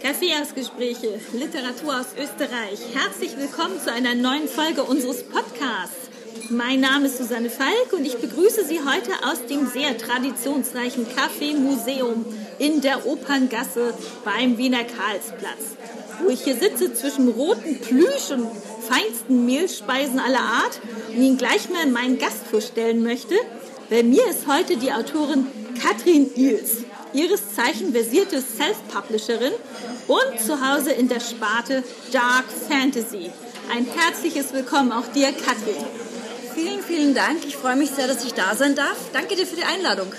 Kaffeehausgespräche, Literatur aus Österreich. Herzlich willkommen zu einer neuen Folge unseres Podcasts. Mein Name ist Susanne Falk und ich begrüße Sie heute aus dem sehr traditionsreichen Kaffeemuseum in der Operngasse beim Wiener Karlsplatz, wo ich hier sitze zwischen roten Plüsch und feinsten Mehlspeisen aller Art und Ihnen gleich mal meinen Gast vorstellen möchte. Bei mir ist heute die Autorin Katrin Ils ihres Zeichen versierte Self-Publisherin und zu Hause in der Sparte Dark Fantasy. Ein herzliches Willkommen auch dir, Katrin. Vielen, vielen Dank. Ich freue mich sehr, dass ich da sein darf. Danke dir für die Einladung.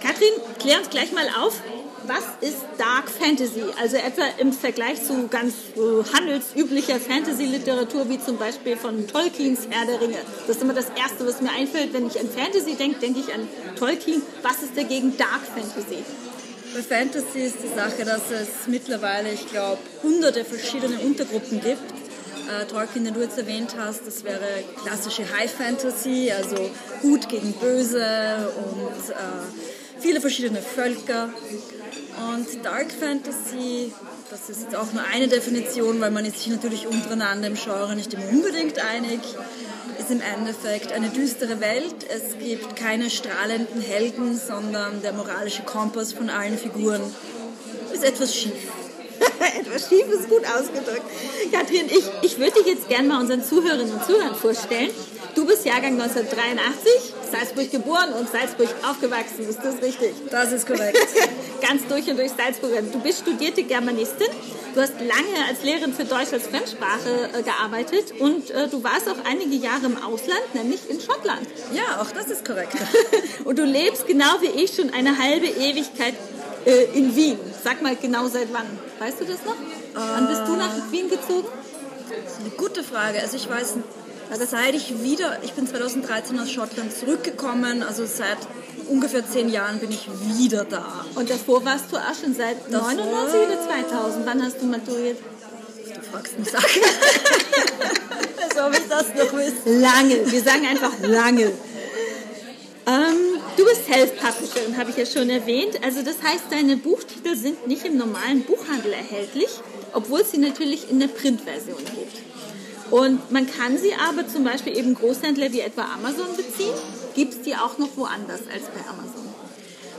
Katrin, klär uns gleich mal auf, was ist Dark Fantasy? Also etwa im Vergleich zu ganz äh, handelsüblicher Fantasy-Literatur, wie zum Beispiel von Tolkiens Herr der Ringe. Das ist immer das Erste, was mir einfällt. Wenn ich an Fantasy denke, denke ich an Tolkien. Was ist dagegen Dark Fantasy? Bei Fantasy ist die Sache, dass es mittlerweile, ich glaube, hunderte verschiedene Untergruppen gibt. Äh, Tolkien, den du jetzt erwähnt hast, das wäre klassische High Fantasy, also Gut gegen Böse und äh, viele verschiedene Völker. Und Dark Fantasy, das ist jetzt auch nur eine Definition, weil man ist sich natürlich untereinander im Genre nicht immer unbedingt einig, ist im Endeffekt eine düstere Welt. Es gibt keine strahlenden Helden, sondern der moralische Kompass von allen Figuren ist etwas schief. etwas schief ist gut ausgedrückt. Katrin, ich, ich würde dich jetzt gerne mal unseren Zuhörerinnen und Zuhörern vorstellen. Du bist Jahrgang 1983, Salzburg geboren und Salzburg aufgewachsen. Ist das richtig? Das ist korrekt. Ganz durch und durch Salzburgerin. Du bist studierte Germanistin. Du hast lange als Lehrerin für Deutsch als Fremdsprache äh, gearbeitet und äh, du warst auch einige Jahre im Ausland, nämlich in Schottland. Ja, auch das ist korrekt. und du lebst genau wie ich schon eine halbe Ewigkeit äh, in Wien. Sag mal genau seit wann. Weißt du das noch? Wann bist du nach Wien gezogen? Eine gute Frage. Also ich weiß also seit ich wieder, ich bin 2013 aus Schottland zurückgekommen, also seit ungefähr zehn Jahren bin ich wieder da. Und davor warst du auch schon seit davor, 99 oder 2000? Wann hast du maturiert? Du fragst mich Sachen. Als ob ich das noch wüsste. Lange, wir sagen einfach lange. Ähm, du bist Self-Publisherin, habe ich ja schon erwähnt. Also das heißt, deine Buchtitel sind nicht im normalen Buchhandel erhältlich, obwohl es sie natürlich in der Printversion gibt. Und man kann sie aber zum Beispiel eben Großhändler wie etwa Amazon beziehen. Gibt es die auch noch woanders als bei Amazon?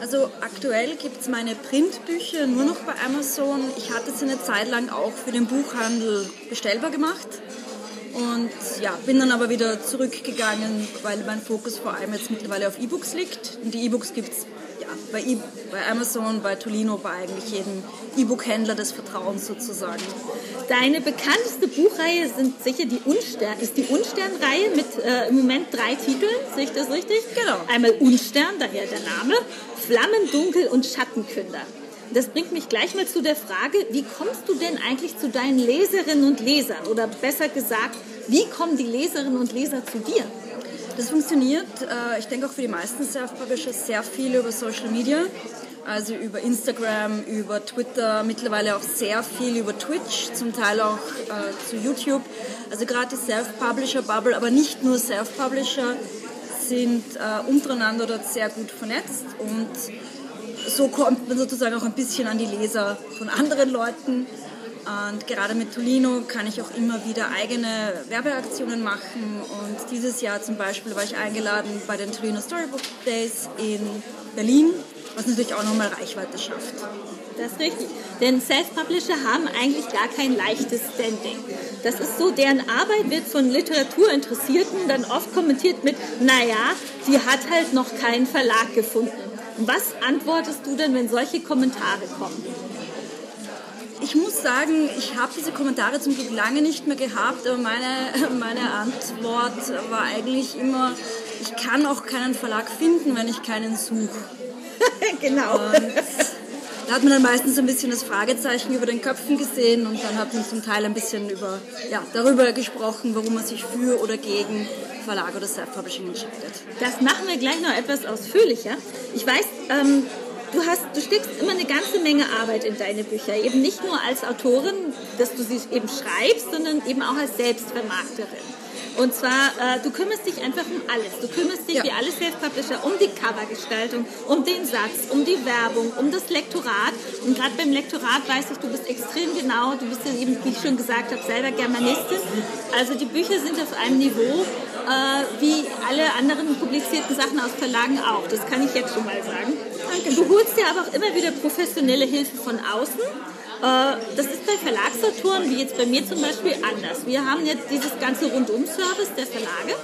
Also aktuell gibt es meine Printbücher nur noch bei Amazon. Ich hatte sie eine Zeit lang auch für den Buchhandel bestellbar gemacht. Und ja, bin dann aber wieder zurückgegangen, weil mein Fokus vor allem jetzt mittlerweile auf E-Books liegt. Und die E-Books gibt es ja, bei, e bei Amazon, bei Tolino, bei eigentlich jedem E-Book-Händler des Vertrauens sozusagen. Deine bekannteste Buchreihe sind sicher die Unstern, ist die Unstern-Reihe mit äh, im Moment drei Titeln, sehe ich das richtig? Genau. Einmal Unstern, daher der Name, Flammen, Dunkel und Schattenkünder. Das bringt mich gleich mal zu der Frage, wie kommst du denn eigentlich zu deinen Leserinnen und Lesern? Oder besser gesagt, wie kommen die Leserinnen und Leser zu dir? Das funktioniert, äh, ich denke auch für die meisten Self-Publisher, sehr viel über Social Media. Also über Instagram, über Twitter, mittlerweile auch sehr viel über Twitch, zum Teil auch äh, zu YouTube. Also gerade die Self-Publisher-Bubble, aber nicht nur Self-Publisher, sind äh, untereinander dort sehr gut vernetzt und so kommt man sozusagen auch ein bisschen an die Leser von anderen Leuten. Und gerade mit Tolino kann ich auch immer wieder eigene Werbeaktionen machen. Und dieses Jahr zum Beispiel war ich eingeladen bei den Tolino Storybook Days in Berlin, was natürlich auch nochmal Reichweite schafft. Das ist richtig. Denn Self-Publisher haben eigentlich gar kein leichtes Standing. Das ist so, deren Arbeit wird von Literaturinteressierten dann oft kommentiert mit, naja, die hat halt noch keinen Verlag gefunden. Was antwortest du denn, wenn solche Kommentare kommen? Ich muss sagen, ich habe diese Kommentare zum Glück lange nicht mehr gehabt, aber meine, meine Antwort war eigentlich immer, ich kann auch keinen Verlag finden, wenn ich keinen suche. genau. Und da hat man dann meistens ein bisschen das Fragezeichen über den Köpfen gesehen und dann hat man zum Teil ein bisschen über, ja, darüber gesprochen, warum man sich für oder gegen Verlag oder Self-Publishing entscheidet. Das machen wir gleich noch etwas ausführlicher. Ich weiß, ähm, du, hast, du steckst immer eine ganze Menge Arbeit in deine Bücher. Eben nicht nur als Autorin, dass du sie eben schreibst, sondern eben auch als Selbstvermarkterin. Und zwar, äh, du kümmerst dich einfach um alles. Du kümmerst dich ja. wie alle Self-Publisher um die Covergestaltung, um den Satz, um die Werbung, um das Lektorat. Und gerade beim Lektorat weiß ich, du bist extrem genau. Du bist ja eben, wie ich schon gesagt habe, selber Germanistin. Also die Bücher sind auf einem Niveau äh, wie alle anderen publizierten Sachen aus Verlagen auch. Das kann ich jetzt schon mal sagen. Danke. Du holst dir aber auch immer wieder professionelle Hilfe von außen. Äh, das ist bei Verlagsautoren, wie jetzt bei mir zum Beispiel, anders. Wir haben jetzt dieses ganze Rundum-Service der Verlage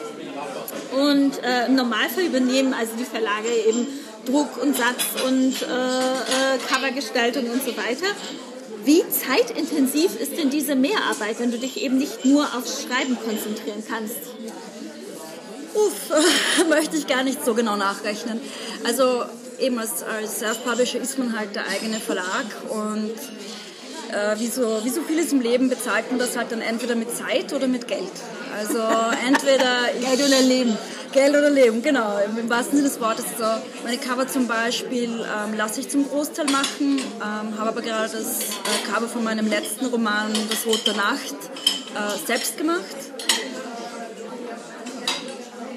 und äh, im Normalfall übernehmen also die Verlage eben Druck und Satz und äh, äh, Covergestaltung und so weiter. Wie zeitintensiv ist denn diese Mehrarbeit, wenn du dich eben nicht nur aufs Schreiben konzentrieren kannst? Uff, möchte ich gar nicht so genau nachrechnen. Also eben als, als Self-Publisher ist man halt der eigene Verlag und äh, wie, so, wie so vieles im Leben bezahlt man das halt dann entweder mit Zeit oder mit Geld. Also entweder Geld oder Leben. Geld oder Leben, genau. Im wahrsten Sinne des Wortes. So, meine Cover zum Beispiel ähm, lasse ich zum Großteil machen, ähm, habe aber gerade das äh, Cover von meinem letzten Roman Das Rot der Nacht äh, selbst gemacht.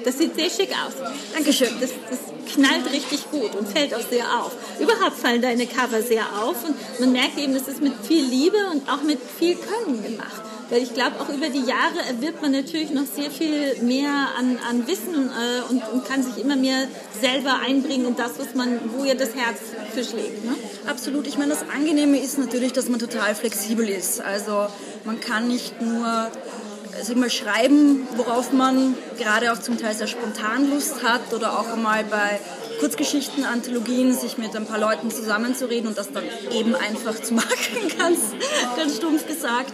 Das sieht sehr schick aus. Dankeschön. Das, das knallt richtig gut und fällt auch sehr auf. Überhaupt fallen deine Cover sehr auf und man merkt eben, das ist mit viel Liebe und auch mit viel Können gemacht. Weil ich glaube, auch über die Jahre erwirbt man natürlich noch sehr viel mehr an, an Wissen äh, und, und, kann sich immer mehr selber einbringen in das, was man, wo ihr das Herz für schlägt. Ne? Absolut. Ich meine, das Angenehme ist natürlich, dass man total flexibel ist. Also man kann nicht nur sag mal, schreiben, worauf man gerade auch zum Teil sehr spontan Lust hat oder auch einmal bei Kurzgeschichten, Anthologien sich mit ein paar Leuten zusammenzureden und das dann eben einfach zu machen, ganz, ganz stumpf gesagt.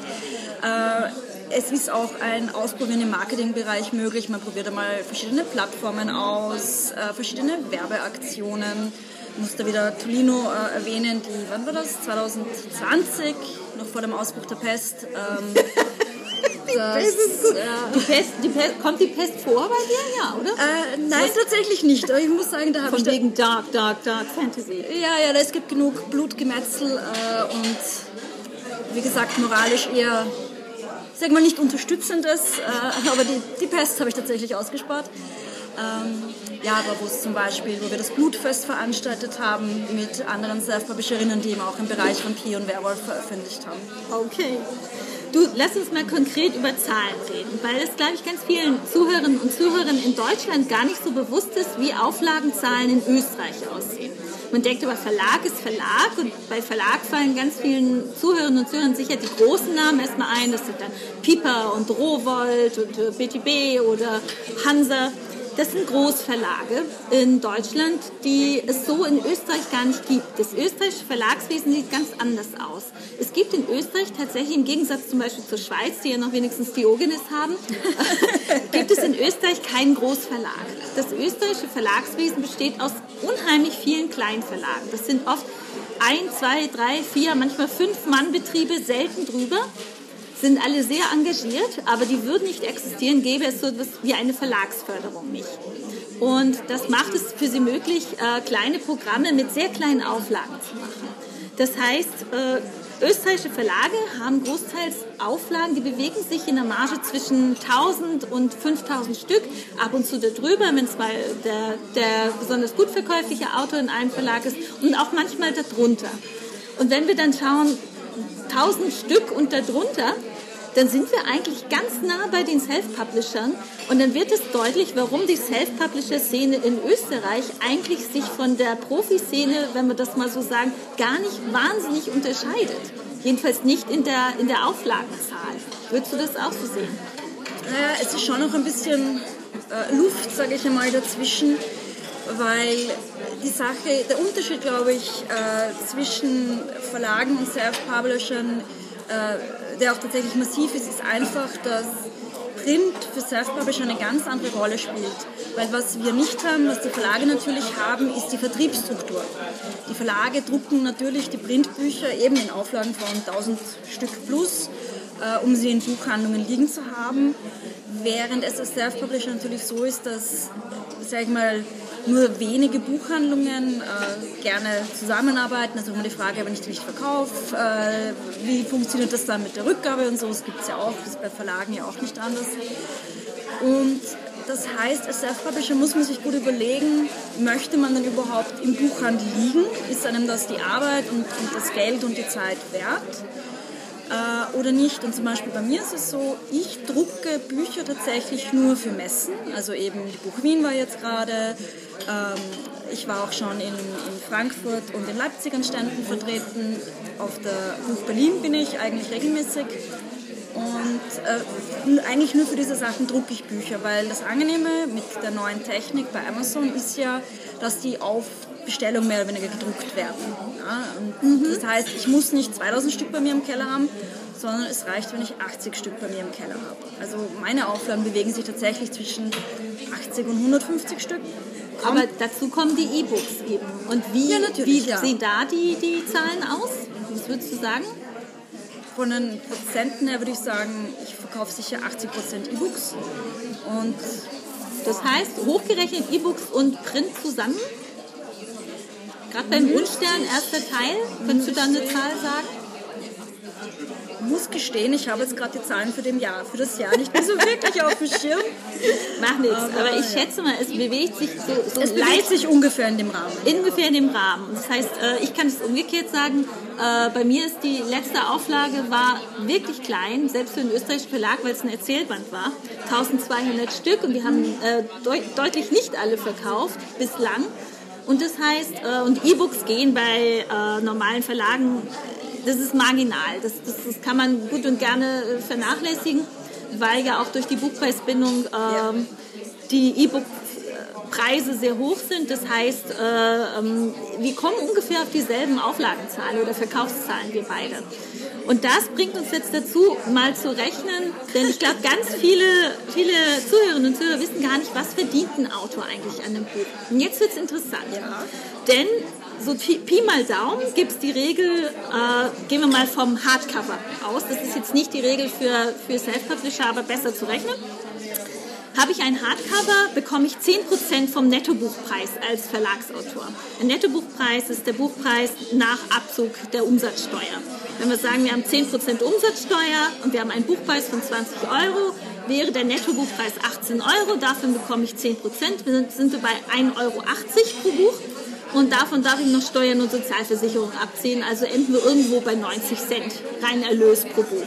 Äh, es ist auch ein Ausprobieren im Marketingbereich möglich. Man probiert einmal verschiedene Plattformen aus, äh, verschiedene Werbeaktionen. Ich muss da wieder Tolino äh, erwähnen, die, wann war das? 2020, noch vor dem Ausbruch der Pest. Ähm, das, die Pest, die Pest, kommt die Pest vor bei dir? Ja, oder? Äh, nein, Was? tatsächlich nicht. Aber ich muss sagen, da habe ich... Von wegen Dark, Dark, Dark Fantasy. Ja, ja, es gibt genug Blutgemetzel äh, und wie gesagt, moralisch eher, sag mal, nicht unterstützendes, äh, aber die, die Pest habe ich tatsächlich ausgespart. Ähm, ja, aber wo es zum Beispiel, wo wir das Blutfest veranstaltet haben mit anderen Self-Publisherinnen, die eben auch im Bereich Vampir und Werwolf veröffentlicht haben. Okay. Du, lass uns mal konkret über Zahlen reden, weil es, glaube ich, ganz vielen Zuhörerinnen und Zuhörern in Deutschland gar nicht so bewusst ist, wie Auflagenzahlen in Österreich aussehen. Man denkt aber, Verlag ist Verlag und bei Verlag fallen ganz vielen Zuhörerinnen und Zuhörern sicher die großen Namen erstmal ein. Das sind dann Piper und Rowold und BTB äh, oder Hansa. Das sind Großverlage in Deutschland, die es so in Österreich gar nicht gibt. Das österreichische Verlagswesen sieht ganz anders aus. Es gibt in Österreich tatsächlich im Gegensatz zum Beispiel zur Schweiz, die ja noch wenigstens Diogenes haben, gibt es in Österreich keinen Großverlag. Das österreichische Verlagswesen besteht aus unheimlich vielen Kleinverlagen. Das sind oft ein, zwei, drei, vier, manchmal fünf Mannbetriebe, selten drüber sind alle sehr engagiert, aber die würden nicht existieren, gäbe es so etwas wie eine Verlagsförderung nicht. Und das macht es für sie möglich, äh, kleine Programme mit sehr kleinen Auflagen zu machen. Das heißt, äh, österreichische Verlage haben großteils Auflagen, die bewegen sich in der Marge zwischen 1000 und 5000 Stück, ab und zu darüber, wenn es mal der, der besonders gut verkäufliche Autor in einem Verlag ist und auch manchmal darunter. Und wenn wir dann schauen, 1000 Stück und darunter, dann sind wir eigentlich ganz nah bei den Self-Publishern und dann wird es deutlich, warum die Self-Publisher-Szene in Österreich eigentlich sich von der Profi-Szene, wenn wir das mal so sagen, gar nicht wahnsinnig unterscheidet. Jedenfalls nicht in der, in der Auflagenzahl. Würdest du das auch so sehen? Naja, es ist schon noch ein bisschen äh, Luft, sage ich einmal, dazwischen, weil die Sache, der Unterschied, glaube ich, äh, zwischen Verlagen und Self-Publishern äh, der auch tatsächlich massiv ist, ist einfach, dass Print für Self-Publisher eine ganz andere Rolle spielt. Weil was wir nicht haben, was die Verlage natürlich haben, ist die Vertriebsstruktur. Die Verlage drucken natürlich die Printbücher eben in Auflagen von 1000 Stück plus, äh, um sie in Buchhandlungen liegen zu haben. Während es als Self-Publisher natürlich so ist, dass, sag ich mal, nur wenige Buchhandlungen äh, gerne zusammenarbeiten. Also immer die Frage, wenn ich nicht verkaufe, äh, wie funktioniert das dann mit der Rückgabe und so. Das gibt es ja auch, das ist bei Verlagen ja auch nicht anders. Und das heißt, als Self-Publisher muss man sich gut überlegen, möchte man denn überhaupt im Buchhandel liegen? Ist einem das die Arbeit und, und das Geld und die Zeit wert? Äh, oder nicht? Und zum Beispiel bei mir ist es so, ich drucke Bücher tatsächlich nur für Messen. Also eben die Buch Wien war jetzt gerade. Ähm, ich war auch schon in, in Frankfurt und in Leipzig an Ständen vertreten. Auf der Buch Berlin bin ich eigentlich regelmäßig. Und äh, eigentlich nur für diese Sachen drucke ich Bücher, weil das Angenehme mit der neuen Technik bei Amazon ist ja, dass die auf Bestellung mehr oder weniger gedruckt werden. Ja? Mhm. Das heißt, ich muss nicht 2000 Stück bei mir im Keller haben, sondern es reicht, wenn ich 80 Stück bei mir im Keller habe. Also meine Auflagen bewegen sich tatsächlich zwischen 80 und 150 Stück. Kommt Aber dazu kommen die E-Books eben. Und wie, ja, wie ja. sehen da die, die Zahlen aus? Was würdest du sagen? Von den Prozenten her würde ich sagen, ich verkaufe sicher 80% E-Books. Und das heißt, hochgerechnet E-Books und Print zusammen? Gerade beim Wunschstern, erster Teil, könntest du da eine Zahl sagen? muss gestehen, ich habe jetzt gerade die Zahlen für, dem Jahr, für das Jahr nicht mehr so wirklich auf dem Schirm. Mach nichts, aber, aber, ich schätze mal, es bewegt sich so, so Es bewegt sich ungefähr in dem Rahmen. Ungefähr in dem Rahmen. Das heißt, äh, ich kann es umgekehrt sagen, äh, bei mir ist die letzte Auflage war wirklich klein, selbst für den österreichischen Verlag, weil es ein Erzählband war. 1200 Stück und wir haben äh, deutlich nicht alle verkauft bislang. Und das heißt, und E-Books gehen bei normalen Verlagen das ist marginal. Das, das, das, kann man gut und gerne äh, vernachlässigen, weil ja auch durch die Buchpreisbindung ähm, die E-Book-Preise sehr hoch sind. Das heißt, äh, ähm, wir kommen ungefähr auf dieselben Auflagenzahlen oder Verkaufszahlen, wir beide. Und das bringt uns jetzt dazu, mal zu rechnen, denn ich glaube, ganz viele, viele Zuhörerinnen und Zuhörer wissen gar nicht, was verdient ein Autor eigentlich an einem Buch. Und jetzt wird es interessant. Ja. Denn so Pi mal Daumen gibt es die Regel, äh, gehen wir mal vom Hardcover aus. Das ist jetzt nicht die Regel für, für Self-Publisher, aber besser zu rechnen. Habe ich ein Hardcover, bekomme ich 10% vom Nettobuchpreis als Verlagsautor. Ein Nettobuchpreis ist der Buchpreis nach Abzug der Umsatzsteuer. Wenn wir sagen, wir haben 10% Umsatzsteuer und wir haben einen Buchpreis von 20 Euro, wäre der Nettobuchpreis 18 Euro, davon bekomme ich 10%, wir sind wir bei 1,80 Euro pro Buch und davon darf ich noch Steuern und Sozialversicherung abziehen. Also enden wir irgendwo bei 90 Cent rein Erlös pro Buch.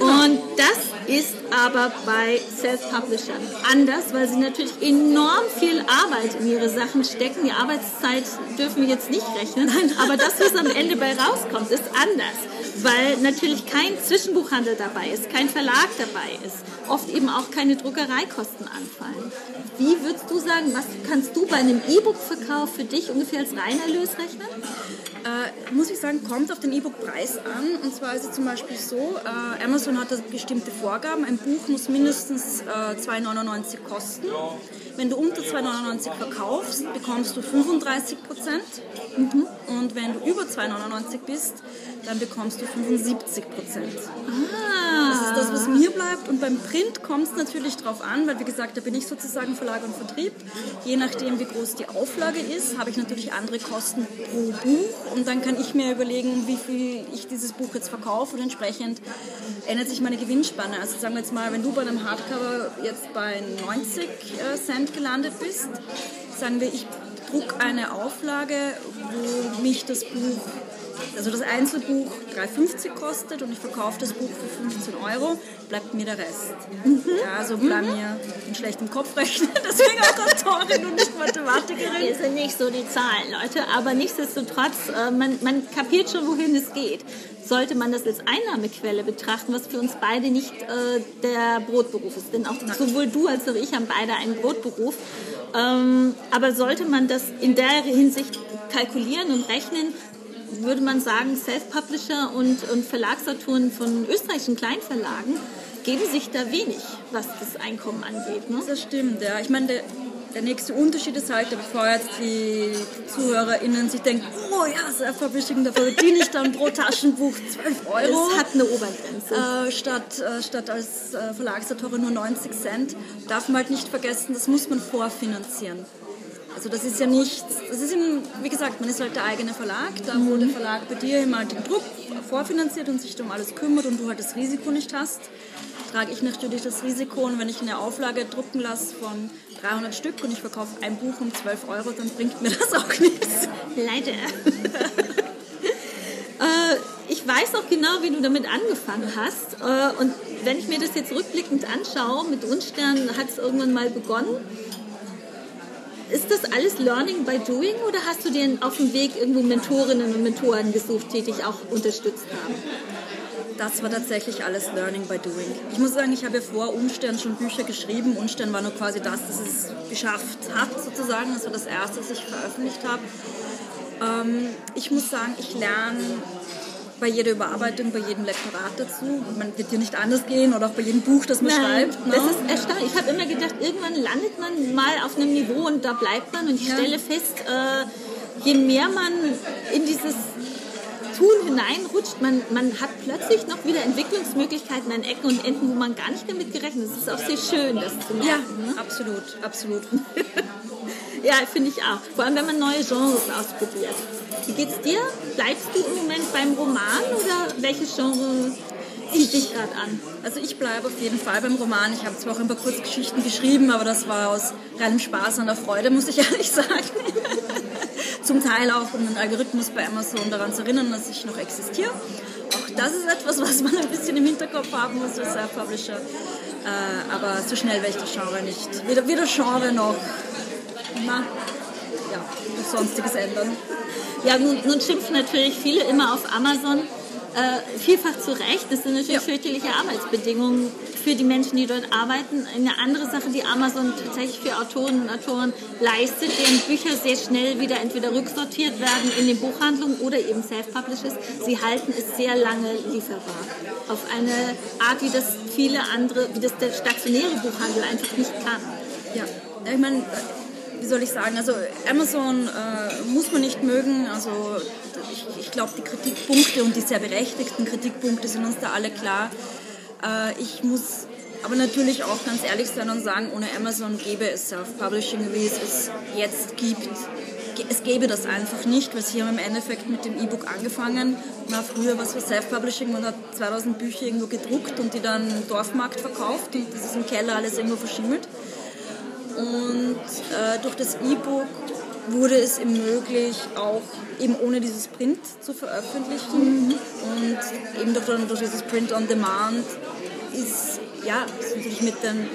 Und das ist aber bei Self-Publishern anders, weil sie natürlich enorm viel Arbeit in ihre Sachen stecken. Die Arbeitszeit dürfen wir jetzt nicht rechnen, aber das, was am Ende bei rauskommt, ist anders, weil natürlich kein Zwischenbuchhandel dabei ist, kein Verlag dabei ist, oft eben auch keine Druckereikosten anfallen. Wie würdest du sagen, was kannst du bei einem E-Book-Verkauf für dich ungefähr als Reinerlös rechnen? Äh, muss ich sagen, kommt auf den E-Book-Preis an. Und zwar ist es zum Beispiel so, äh, Amazon hat da bestimmte Vorgaben. Ein Buch muss mindestens äh, 2,99 kosten. Wenn du unter 2,99 verkaufst, bekommst du 35 Prozent. Mhm. Und wenn du über 2,99 bist, dann bekommst du 75 Prozent. Ah. Das ist das, was mir bleibt. Und beim Print kommt es natürlich darauf an, weil wie gesagt, da bin ich sozusagen Verlag und Vertrieb. Je nachdem, wie groß die Auflage ist, habe ich natürlich andere Kosten pro Buch. Und dann kann ich mir überlegen, wie viel ich dieses Buch jetzt verkaufe und entsprechend ändert sich meine Gewinnspanne. Also sagen wir jetzt mal, wenn du bei einem Hardcover jetzt bei 90 äh, Cent gelandet bist, sagen wir, ich druck eine Auflage, wo mich das Buch also das Einzelbuch 3,50 kostet und ich verkaufe das Buch für 15 Euro, bleibt mir der Rest. Mhm. Ja, also bleibt mhm. mir in schlechtem Kopf rechnen, deswegen auch Autorin und nicht Mathematikerin. Wir sind nicht so die Zahlen, Leute, aber nichtsdestotrotz, äh, man, man kapiert schon, wohin es geht. Sollte man das als Einnahmequelle betrachten, was für uns beide nicht äh, der Brotberuf ist. Denn auch sowohl du als auch ich haben beide einen Brotberuf. Ähm, aber sollte man das in der Hinsicht kalkulieren und rechnen, würde man sagen, Self-Publisher und, und Verlagsautoren von österreichischen Kleinverlagen geben sich da wenig, was das Einkommen angeht. Ne? Das stimmt, ja. Ich meine, der, der nächste Unterschied ist halt, bevor jetzt die ZuhörerInnen sich denken, oh ja, Self-Publishing, da verdiene ich dann pro Taschenbuch 12 Euro. Das hat eine Obergrenze. Äh, statt, äh, statt als äh, Verlagsautorin nur 90 Cent, darf man halt nicht vergessen, das muss man vorfinanzieren. Also das ist ja nicht, das ist eben, wie gesagt, man ist halt der eigene Verlag, da wo der Verlag bei dir immer den Druck vorfinanziert und sich um alles kümmert und du halt das Risiko nicht hast, trage ich natürlich das Risiko und wenn ich eine Auflage drucken lasse von 300 Stück und ich verkaufe ein Buch um 12 Euro, dann bringt mir das auch nichts. Leider. äh, ich weiß auch genau, wie du damit angefangen hast. Äh, und wenn ich mir das jetzt rückblickend anschaue, mit Unstern hat es irgendwann mal begonnen. Ist das alles Learning by Doing oder hast du dir auf dem Weg irgendwo Mentorinnen und Mentoren gesucht, die dich auch unterstützt haben? Das war tatsächlich alles Learning by Doing. Ich muss sagen, ich habe vor Unstern schon Bücher geschrieben. Unstern war nur quasi das, das es geschafft hat, sozusagen. Das war das erste, das ich veröffentlicht habe. Ähm, ich muss sagen, ich lerne bei jeder Überarbeitung, bei jedem Lektorat dazu. Man wird dir nicht anders gehen oder auch bei jedem Buch, das man Nein, schreibt. Ne? Das ist erstaunlich. Ich habe immer gedacht, irgendwann landet man mal auf einem Niveau und da bleibt man. Und ich ja. stelle fest, äh, je mehr man in dieses Tun hineinrutscht, man, man hat plötzlich noch wieder Entwicklungsmöglichkeiten an Ecken und Enden, wo man gar nicht damit gerechnet hat. Es ist auch sehr schön, das zu merken. Ja, ne? absolut, absolut. Ja, finde ich auch. Vor allem, wenn man neue Genres ausprobiert. Wie geht's dir? Bleibst du im Moment beim Roman oder welches Genre zieht dich gerade an? Also ich bleibe auf jeden Fall beim Roman. Ich habe zwar auch ein paar Kurzgeschichten geschrieben, aber das war aus reinem Spaß und der Freude, muss ich ehrlich sagen. Zum Teil auch, um den Algorithmus bei Amazon daran zu erinnern, dass ich noch existiere. Auch das ist etwas, was man ein bisschen im Hinterkopf haben muss als Self-Publisher. Äh, aber so schnell werde ich das Genre nicht. Weder Genre noch na, ja, sonstiges ändern. Ja, nun, nun schimpfen natürlich viele immer auf Amazon äh, vielfach zu Recht. Das sind natürlich ja. fürchterliche Arbeitsbedingungen für die Menschen, die dort arbeiten. Eine andere Sache, die Amazon tatsächlich für Autoren und Autoren leistet, deren Bücher sehr schnell wieder entweder rücksortiert werden in den Buchhandlungen oder eben self-published Sie halten es sehr lange lieferbar. Auf eine Art, wie das viele andere, wie das der stationäre Buchhandel einfach nicht kann. Ja, ich meine, soll ich sagen, also Amazon äh, muss man nicht mögen. Also ich, ich glaube, die Kritikpunkte und die sehr berechtigten Kritikpunkte sind uns da alle klar. Äh, ich muss aber natürlich auch ganz ehrlich sein und sagen, ohne Amazon gäbe es Self-Publishing, wie es es jetzt gibt. Es gäbe das einfach nicht, weil sie haben im Endeffekt mit dem E-Book angefangen. Na, früher was für Self-Publishing, man hat 2000 Bücher irgendwo gedruckt und die dann im Dorfmarkt verkauft und das ist im Keller alles irgendwo verschimmelt. Und äh, durch das E-Book wurde es ihm möglich, auch eben ohne dieses Print zu veröffentlichen. Mhm. Und eben durch, durch dieses Print on Demand ist, ja, natürlich mit den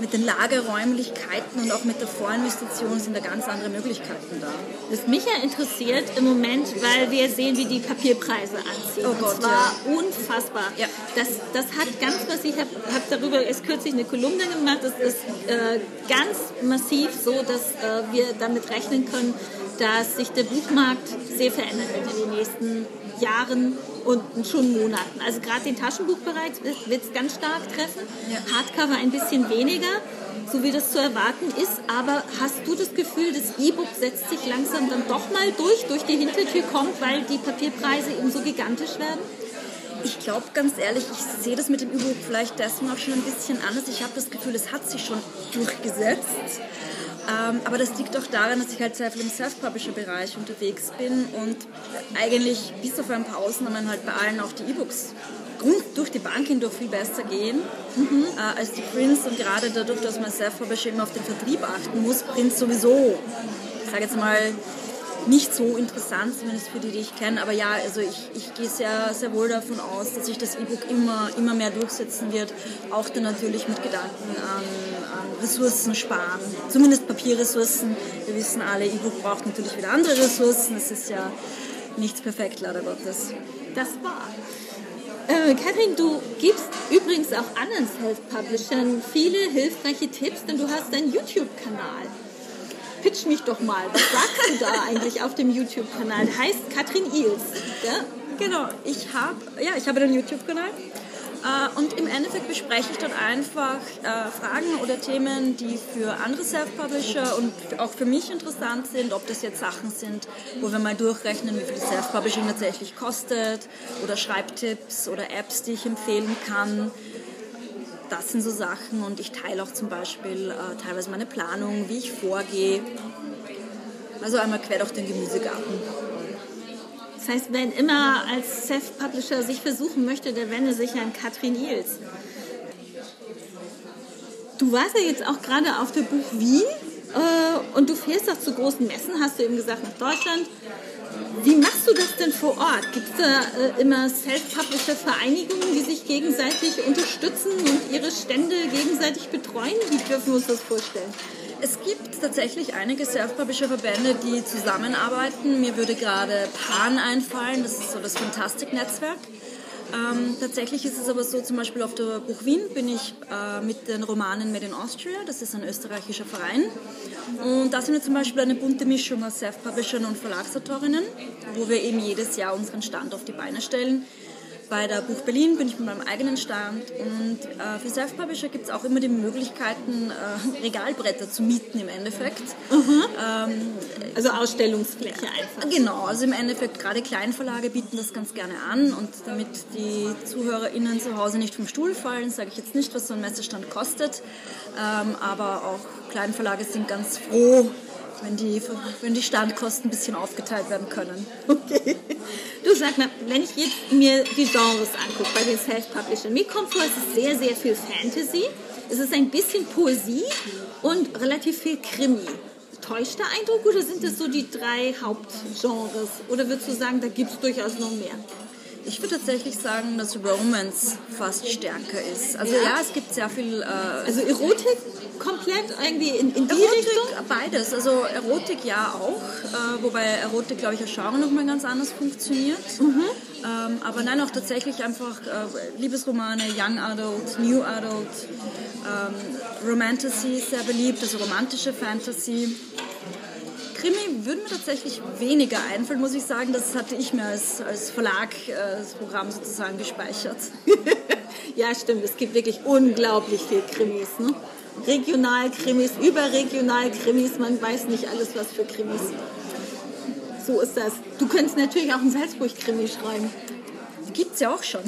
mit den Lagerräumlichkeiten und auch mit der Vorinvestition sind da ganz andere Möglichkeiten da. Was mich ja interessiert im Moment, weil wir sehen, wie die Papierpreise anziehen. Oh Gott, das war ja. unfassbar. Ja. Das, das hat ganz massiv, ich habe hab darüber erst kürzlich eine Kolumne gemacht, das ist äh, ganz massiv so, dass äh, wir damit rechnen können, dass sich der Buchmarkt sehr verändert wird in den nächsten Jahren und schon Monaten. Also gerade den Taschenbuchbereich wird es ganz stark treffen. Hardcover ein bisschen weniger, so wie das zu erwarten ist. Aber hast du das Gefühl, das E-Book setzt sich langsam dann doch mal durch, durch die Hintertür kommt, weil die Papierpreise eben so gigantisch werden? Ich glaube ganz ehrlich, ich sehe das mit dem E-Book vielleicht deswegen auch schon ein bisschen anders. Ich habe das Gefühl, es hat sich schon durchgesetzt. Ähm, aber das liegt auch daran, dass ich halt sehr viel im Self-Publisher-Bereich unterwegs bin und eigentlich bis auf ein paar Ausnahmen halt bei allen auch die E-Books durch die Bank hindurch viel besser gehen mhm. äh, als die Prints und gerade dadurch, dass man Self-Publisher immer auf den Vertrieb achten muss, Prints sowieso, ich sage jetzt mal, nicht so interessant, zumindest für die, die ich kenne. Aber ja, also ich, ich gehe sehr, sehr wohl davon aus, dass sich das E-Book immer, immer mehr durchsetzen wird. Auch dann natürlich mit Gedanken an, an Ressourcen sparen. Zumindest Papierressourcen. Wir wissen alle, E-Book braucht natürlich wieder andere Ressourcen. Es ist ja nichts perfekt, leider Gottes. Das war. Äh, Kathrin, du gibst übrigens auch anderen Self-Publishern viele hilfreiche Tipps, denn du hast einen YouTube-Kanal pitch mich doch mal. Was sagst du da eigentlich auf dem YouTube-Kanal? Heißt Katrin Iels. Ja? Genau, ich habe ja, ich habe einen YouTube-Kanal. Äh, und im Endeffekt bespreche ich dort einfach äh, Fragen oder Themen, die für andere Self-Publisher und auch für mich interessant sind, ob das jetzt Sachen sind, wo wir mal durchrechnen, wie viel Self-Publishing tatsächlich kostet, oder Schreibtipps oder Apps, die ich empfehlen kann das sind so Sachen und ich teile auch zum Beispiel äh, teilweise meine Planung, wie ich vorgehe. Also einmal quer durch den Gemüsegarten. Das heißt, wenn immer als Self-Publisher sich versuchen möchte, der wende sich an Katrin Ihls. Du warst ja jetzt auch gerade auf der Buch Wien äh, und du fährst auch zu großen Messen, hast du eben gesagt, nach Deutschland. Wie machst du das denn vor Ort? Gibt es da äh, immer Self-Publisher-Vereinigungen, die sich gegenseitig unterstützen und ihre Stände gegenseitig betreuen? Wie dürfen wir uns das vorstellen? Es gibt tatsächlich einige Self-Publisher-Verbände, die zusammenarbeiten. Mir würde gerade Pan einfallen, das ist so das Fantastik-Netzwerk. Ähm, tatsächlich ist es aber so, zum Beispiel auf der Buch Wien bin ich äh, mit den Romanen Made in Austria, das ist ein österreichischer Verein. Und da sind wir zum Beispiel eine bunte Mischung aus Self-Publishern und Verlagsautorinnen, wo wir eben jedes Jahr unseren Stand auf die Beine stellen. Bei der Buch Berlin bin ich mit meinem eigenen Stand und äh, für Self-Publisher gibt es auch immer die Möglichkeiten, äh, Regalbretter zu mieten im Endeffekt. Mhm. Ähm, also Ausstellungsfläche einfach. Genau, also im Endeffekt gerade Kleinverlage bieten das ganz gerne an und damit die ZuhörerInnen zu Hause nicht vom Stuhl fallen, sage ich jetzt nicht, was so ein Messestand kostet, ähm, aber auch Kleinverlage sind ganz froh, wenn die, wenn die Standkosten ein bisschen aufgeteilt werden können. Okay. Du sag mal, wenn ich jetzt mir die Genres angucke bei den Self-Publishern, mir kommt vor, es ist sehr, sehr viel Fantasy, es ist ein bisschen Poesie und relativ viel Krimi. Täuscht der Eindruck oder sind das so die drei Hauptgenres? Oder würdest du sagen, da gibt es durchaus noch mehr? Ich würde tatsächlich sagen, dass Romance fast stärker ist. Also ja, ja es gibt sehr viel... Äh, also Erotik komplett irgendwie in, in die Erotik, Richtung? beides. Also Erotik ja auch, äh, wobei Erotik, glaube ich, als Genre nochmal ganz anders funktioniert. Mhm. Ähm, aber nein, auch tatsächlich einfach äh, Liebesromane, Young Adult, New Adult, ähm, Romantasy ist sehr beliebt, also romantische Fantasy. Krimi würde mir tatsächlich weniger einfallen, muss ich sagen. Das hatte ich mir als, als Verlag äh, sozusagen gespeichert. ja, stimmt. Es gibt wirklich unglaublich viel Krimis. Ne? Regionalkrimis, Überregionalkrimis. Man weiß nicht alles, was für Krimis. So ist das. Du könntest natürlich auch einen Salzburg-Krimi schreiben gibt es ja auch schon.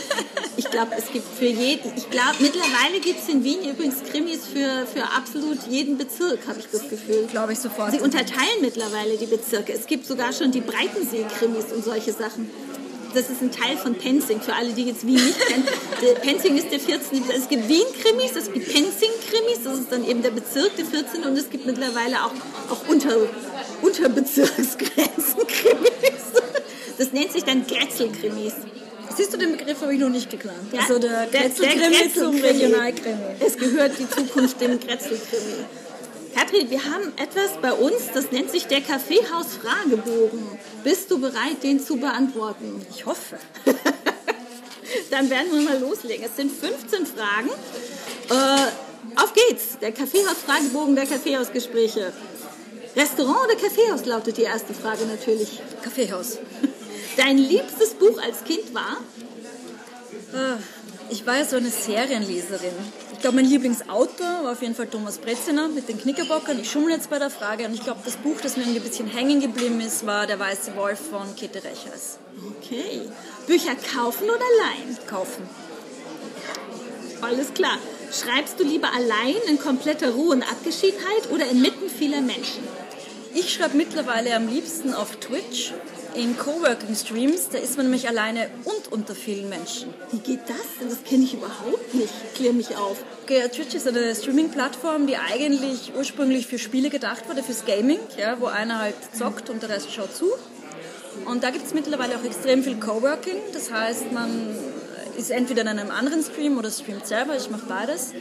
ich glaube, es gibt für jeden, ich glaube, mittlerweile gibt es in Wien übrigens Krimis für, für absolut jeden Bezirk, habe ich das Gefühl. Glaube ich sofort. Sie unterteilen mittlerweile die Bezirke. Es gibt sogar schon die Breitensee-Krimis und solche Sachen. Das ist ein Teil von Penzing, für alle, die jetzt Wien nicht kennen. Penzing ist der 14. Es gibt Wien-Krimis, es gibt Penzing-Krimis, das ist dann eben der Bezirk, der 14. Und es gibt mittlerweile auch, auch unter, Unterbezirksgrenzen-Krimis. Das nennt sich dann Grätzl-Krimis. Siehst du, den Begriff habe ich noch nicht gekannt. Ja, also der Grätzl-Krimi zum Regionalkrimi. Es gehört die Zukunft dem Grätzl-Krimi. Katrin, wir haben etwas bei uns, das nennt sich der Kaffeehaus-Fragebogen. Bist du bereit, den zu beantworten? Ich hoffe. Dann werden wir mal loslegen. Es sind 15 Fragen. Äh, auf geht's! Der Kaffeehaus-Fragebogen der Kaffeehausgespräche. Restaurant oder Kaffeehaus lautet die erste Frage natürlich. Kaffeehaus. Dein liebstes Buch als Kind war? Ah, ich war ja so eine Serienleserin. Ich glaube, mein Lieblingsautor war auf jeden Fall Thomas Breziner mit den Knickerbockern. Ich schummel jetzt bei der Frage und ich glaube, das Buch, das mir ein bisschen hängen geblieben ist, war Der Weiße Wolf von Käthe Rechers. Okay. Bücher kaufen oder leihen? Kaufen. Alles klar. Schreibst du lieber allein in kompletter Ruhe und Abgeschiedenheit oder inmitten vieler Menschen? Ich schreibe mittlerweile am liebsten auf Twitch in Coworking Streams. Da ist man nämlich alleine und unter vielen Menschen. Wie geht das denn? Das kenne ich überhaupt nicht. Klär mich auf. Okay, Twitch ist eine Streaming-Plattform, die eigentlich ursprünglich für Spiele gedacht wurde, fürs Gaming, ja, wo einer halt zockt und der Rest schaut zu. Und da gibt es mittlerweile auch extrem viel Coworking. Das heißt, man ist entweder in einem anderen Stream oder streamt selber. Ich mache beides.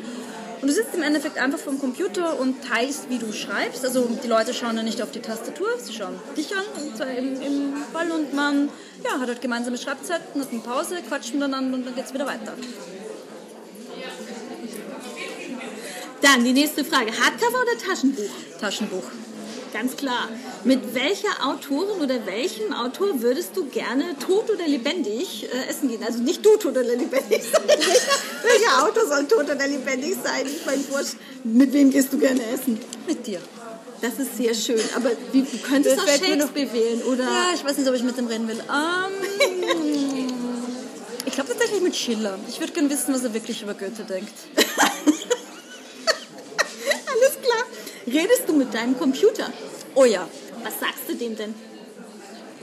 Und du sitzt im Endeffekt einfach vom Computer und teilst, wie du schreibst. Also die Leute schauen ja nicht auf die Tastatur, sie schauen dich an und zwar im, im Fall und man ja, hat halt gemeinsame Schreibzeiten, hat eine Pause, quatscht miteinander und dann geht es wieder weiter. Dann die nächste Frage. Hardcover oder Taschenbuch? Taschenbuch. Ganz klar. Mit welcher Autorin oder welchem Autor würdest du gerne tot oder lebendig äh, essen gehen? Also nicht du tot oder lebendig, sondern welcher Autor soll tot oder lebendig sein? Ich meine, mit wem gehst du gerne essen? Mit dir. Das ist sehr schön. Aber wie, du könntest das auch Shakespeare wählen, oder? Ja, ich weiß nicht, ob ich mit dem reden will. Um, Ich glaube tatsächlich mit Schiller. Ich würde gerne wissen, was er wirklich über Goethe denkt. Alles klar. Redest du mit deinem Computer? Oh ja, Was sagst du dem denn?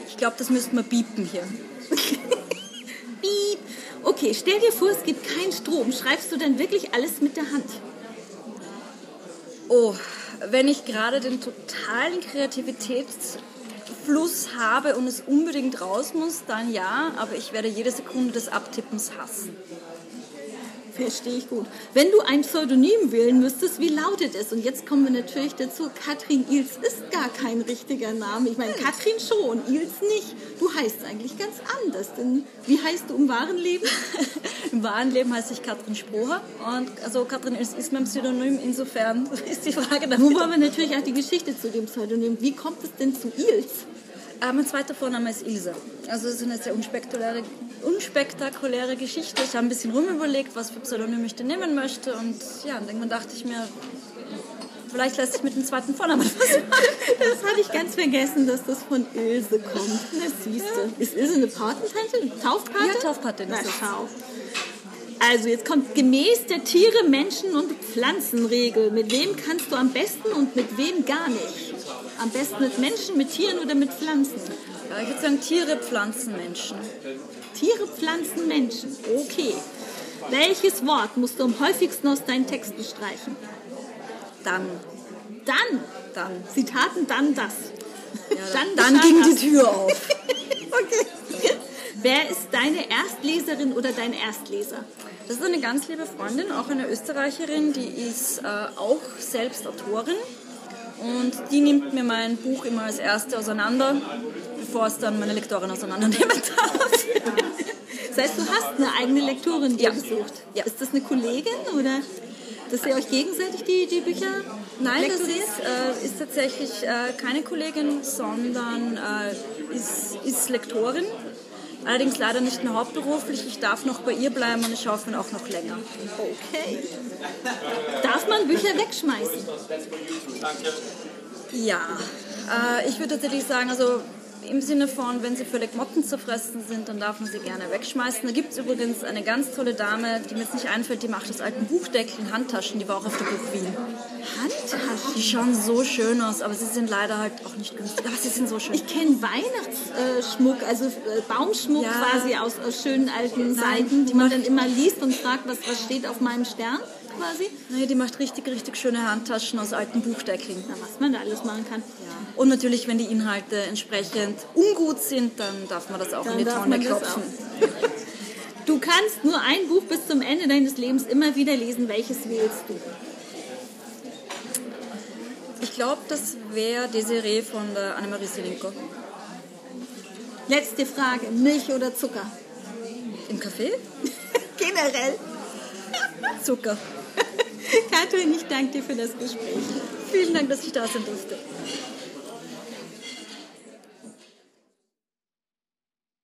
ich glaube, das müssten wir biepen hier. Piep. Okay, stell dir vor, es gibt keinen Strom. Schreibst du dann wirklich alles mit der Hand? Oh, wenn ich gerade den totalen Kreativitätsfluss habe und es unbedingt raus muss, dann ja, aber ich werde jede Sekunde des Abtippens hassen. Verstehe ich gut. Wenn du ein Pseudonym wählen müsstest, wie lautet es? Und jetzt kommen wir natürlich dazu, Katrin Ils ist gar kein richtiger Name. Ich meine, Katrin schon, Ils nicht. Du heißt eigentlich ganz anders. Denn wie heißt du im wahren Leben? Im wahren Leben heiße ich Katrin Sproher und also Katrin ist, ist mein Pseudonym, insofern ist die Frage Nun damit. wollen wir natürlich auch die Geschichte zu dem Pseudonym. Wie kommt es denn zu Ils? Äh, mein zweiter Vorname ist Ilse. Also es ist eine sehr unspektakuläre, unspektakuläre Geschichte. Ich habe ein bisschen rumüberlegt, was für Pseudonym ich denn nehmen möchte und ja, und irgendwann dachte ich mir, vielleicht lässt sich mit dem zweiten Vornamen was machen. Das hatte ich ganz vergessen, dass das von Ilse kommt. Na, siehst du. Ist Ilse eine Patentante? Taufpate? Ja, Taufpatin ist es. Also, jetzt kommt gemäß der Tiere, Menschen und Pflanzenregel. Mit wem kannst du am besten und mit wem gar nicht? Am besten mit Menschen, mit Tieren oder mit Pflanzen? Ja, ich würde sagen Tiere, Pflanzen, Menschen. Tiere, Pflanzen, Menschen. Okay. Welches Wort musst du am häufigsten aus deinen Texten streichen? Dann, Dann. dann. Zitaten, dann das. Ja, Dann dann, geschah ging das. die Tür auf. Okay. Wer ist deine Erstleserin oder dein Erstleser? Das ist eine ganz liebe Freundin, auch eine Österreicherin, die ist äh, auch selbst Autorin. Und die nimmt mir mein Buch immer als erste auseinander, bevor es dann meine Lektorin auseinandernehmen darf. Das heißt, du hast eine eigene Lektorin dir Ja. gesucht. Ja. Ist das eine Kollegin oder dass ihr euch gegenseitig die, die Bücher Nein, das lektoriert? ist, äh, ist tatsächlich äh, keine Kollegin, sondern äh, ist, ist Lektorin. Allerdings leider nicht mehr hauptberuflich. Ich darf noch bei ihr bleiben und ich hoffe auch noch länger. Okay. Darf man Bücher wegschmeißen? Ja, äh, ich würde tatsächlich sagen, also im Sinne von, wenn sie völlig mottenzerfressen sind, dann darf man sie gerne wegschmeißen. Da gibt es übrigens eine ganz tolle Dame, die mir jetzt nicht einfällt, die macht aus alten Buchdeckeln Handtaschen, die war auch auf der Buch Wien. Handtaschen. Die schauen so schön aus, aber sie sind leider halt auch nicht günstig, aber sie sind so schön. Ich kenne Weihnachtsschmuck, also äh, Baumschmuck Ja. quasi aus, aus schönen alten Nein, Seiten, die man dann immer liest und fragt, was, was steht auf meinem Stern quasi. Nee, die macht richtig, richtig schöne Handtaschen aus alten Buchdeckeln. Na, was man da alles machen kann. Und natürlich, wenn die Inhalte entsprechend ungut sind, dann darf man das auch Dann in die Tonne klopfen. Du kannst nur ein Buch bis zum Ende deines Lebens immer wieder lesen. Welches wählst du? Ich glaube, das wäre Desiree von der Annemarie Selinko. Letzte Frage. Milch oder Zucker? Im Café? Generell. Zucker. Katrin, ich danke dir für das Gespräch. Vielen Dank, dass ich da sein durfte.